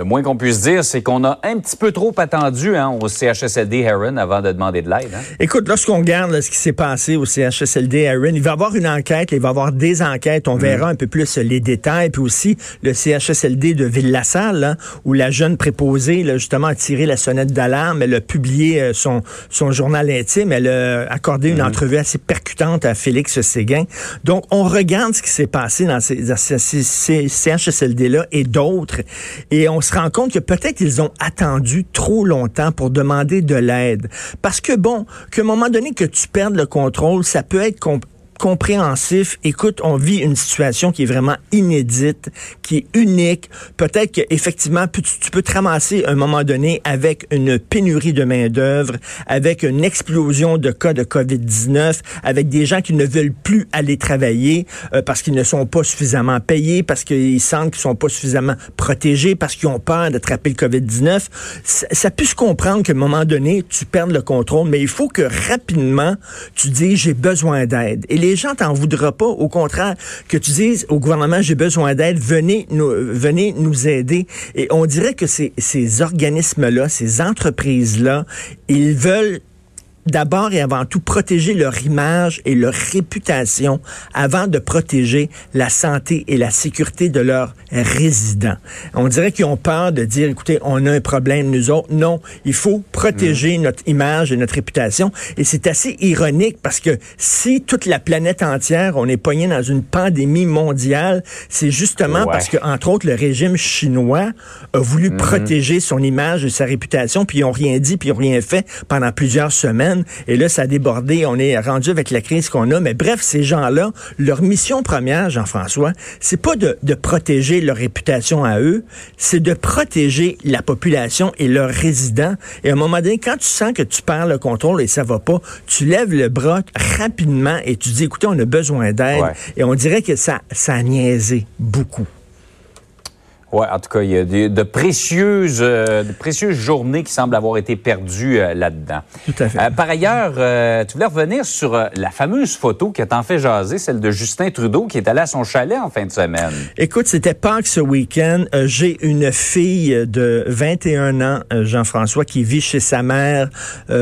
Le moins qu'on puisse dire, c'est qu'on a un petit peu trop attendu hein, au CHSLD Heron avant de demander de l'aide. Hein. Écoute, lorsqu'on regarde ce qui s'est passé au CHSLD Heron, il va y avoir une enquête, il va y avoir des enquêtes, on verra mm. un peu plus les détails, puis aussi le CHSLD de Ville-la-Salle, hein, où la jeune préposée, là, justement, a tiré la sonnette d'alarme, elle a publié euh, son, son journal intime, elle a accordé une mm. entrevue assez percutante à Félix Séguin. Donc, on regarde ce qui s'est passé dans ces, ces, ces CHSLD-là et d'autres, et on se rend compte que peut-être ils ont attendu trop longtemps pour demander de l'aide. Parce que bon, qu'à un moment donné que tu perdes le contrôle, ça peut être compréhensif. Écoute, on vit une situation qui est vraiment inédite, qui est unique. Peut-être qu'effectivement, tu, peux te ramasser un moment donné avec une pénurie de main-d'œuvre, avec une explosion de cas de COVID-19, avec des gens qui ne veulent plus aller travailler euh, parce qu'ils ne sont pas suffisamment payés, parce qu'ils sentent qu'ils sont pas suffisamment protégés, parce qu'ils ont peur d'attraper le COVID-19. Ça, ça peut se comprendre qu'à un moment donné, tu perds le contrôle, mais il faut que rapidement, tu dis j'ai besoin d'aide. Et les les gens t'en voudront pas. Au contraire, que tu dises au gouvernement, j'ai besoin d'aide, venez nous, venez nous aider. Et on dirait que ces, ces organismes-là, ces entreprises-là, ils veulent d'abord et avant tout protéger leur image et leur réputation avant de protéger la santé et la sécurité de leurs résidents. On dirait qu'ils ont peur de dire, écoutez, on a un problème, nous autres. Non, il faut protéger mm. notre image et notre réputation. Et c'est assez ironique parce que si toute la planète entière, on est pogné dans une pandémie mondiale, c'est justement parce que, entre autres, le régime chinois a voulu mm. protéger son image et sa réputation, puis ils n'ont rien dit, puis ils n'ont rien fait pendant plusieurs semaines. Et là, ça a débordé. On est rendu avec la crise qu'on a. Mais bref, ces gens-là, leur mission première, Jean-François, c'est pas de, protéger leur réputation à eux, c'est de protéger la population et leurs résidents. Et à un moment donné, quand tu sens que tu perds le contrôle et ça va pas, tu lèves le bras rapidement et tu dis, écoutez, on a besoin d'aide. Et on dirait que ça, ça a niaisé beaucoup. Oui, en tout cas, il y a de, précieuses, euh, de précieuses journées qui semblent avoir été perdues euh, là-dedans. Tout à fait. Euh, par ailleurs, tu voulais revenir sur la fameuse photo qui a tant fait jaser, celle de Justin Trudeau qui est allé à son chalet en fin de semaine. Écoute, c'était Pâques ce week-end. J'ai une fille de 21 ans, Jean-François, qui vit chez sa mère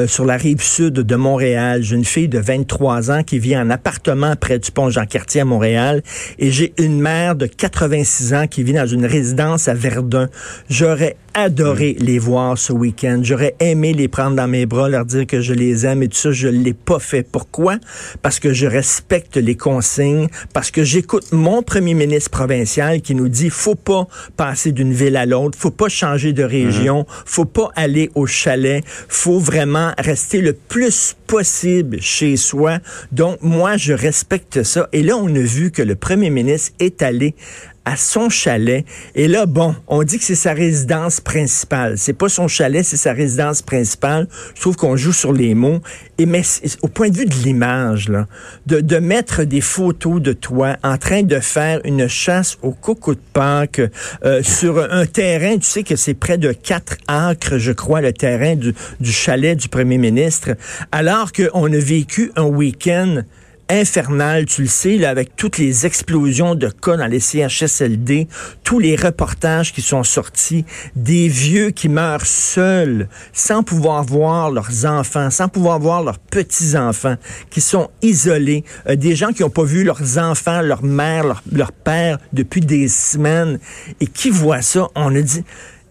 sur la rive sud de Montréal. J'ai une fille de 23 ans qui vit en appartement près du pont Jean-Cartier à Montréal. Et j'ai une mère de 86 ans qui vit dans une résidence à Verdun. J'aurais adoré mm. les voir ce week-end. J'aurais aimé les prendre dans mes bras, leur dire que je les aime et tout ça. Je l'ai pas fait. Pourquoi? Parce que je respecte les consignes, parce que j'écoute mon premier ministre provincial qui nous dit faut pas passer d'une ville à l'autre, faut pas changer de région, mm-hmm. faut pas aller au chalet, faut vraiment rester le plus possible chez soi. Donc, moi, je respecte ça. Et là, on a vu que le premier ministre est allé à son chalet. Et là, bon, on dit que c'est sa résidence principale. C'est pas son chalet, c'est sa résidence principale. Je trouve qu'on joue sur les mots. Et mais au point de vue de l'image, là, de, de mettre des photos de toi en train de faire une chasse au coucou de Pâques euh, sur un terrain, tu sais que c'est près de 4 acres, je crois, le terrain du, du chalet du premier ministre, alors qu'on a vécu un week-end infernal, tu le sais, là, avec toutes les explosions de cas dans les CHSLD, tous les reportages qui sont sortis, des vieux qui meurent seuls, sans pouvoir voir leurs enfants, sans pouvoir voir leurs petits-enfants, qui sont isolés, euh, des gens qui n'ont pas vu leurs enfants, leur mère, leur, leur père depuis des semaines, et qui voient ça, on a dit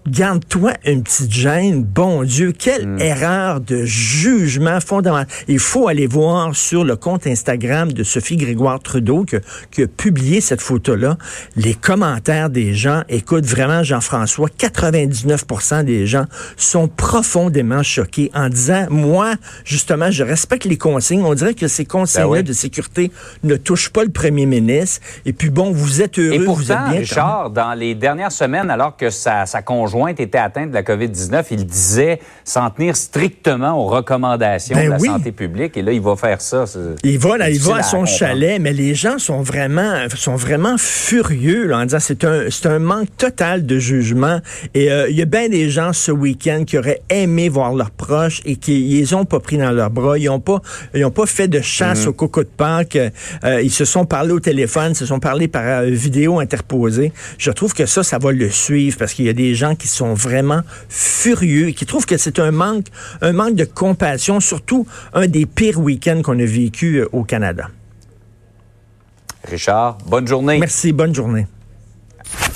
garde-toi une petite gêne. Bon Dieu, quelle hmm. erreur de jugement fondamental. Il faut aller voir sur le compte Instagram de Sophie Grégoire Trudeau qui a publié cette photo-là. Les commentaires des gens, écoute vraiment Jean-François, 99% des gens sont profondément choqués en disant, moi, justement, je respecte les consignes. On dirait que ces consignes-là ben de sécurité ne touchent pas le premier ministre. Et puis bon, vous êtes heureux, Et pourtant, vous êtes bien. Richard, dans les dernières semaines, alors que sa, sa conjointe conjointe était atteinte de la COVID-19, il disait s'en tenir strictement aux recommandations Ben de la oui. santé publique. Et là, il va faire ça. Il va, là, il va à son chalet, mais les gens sont vraiment, sont vraiment furieux là, en disant c'est un, c'est un manque total de jugement. Et euh, il y a bien des gens ce week-end qui auraient aimé voir leurs proches et qui ils les ont pas pris dans leurs bras. Ils ont pas, ils ont pas fait de chasse Mhm. au coco de Pâques. Euh, ils se sont parlé au téléphone, se sont parlé par euh, vidéo interposée. Je trouve que ça, ça va le suivre parce qu'il y a des gens qui sont vraiment furieux et qui trouvent que c'est un manque, un manque de compassion, surtout un des pires week-ends qu'on a vécu euh, au Canada. Richard, bonne journée. Merci, bonne journée.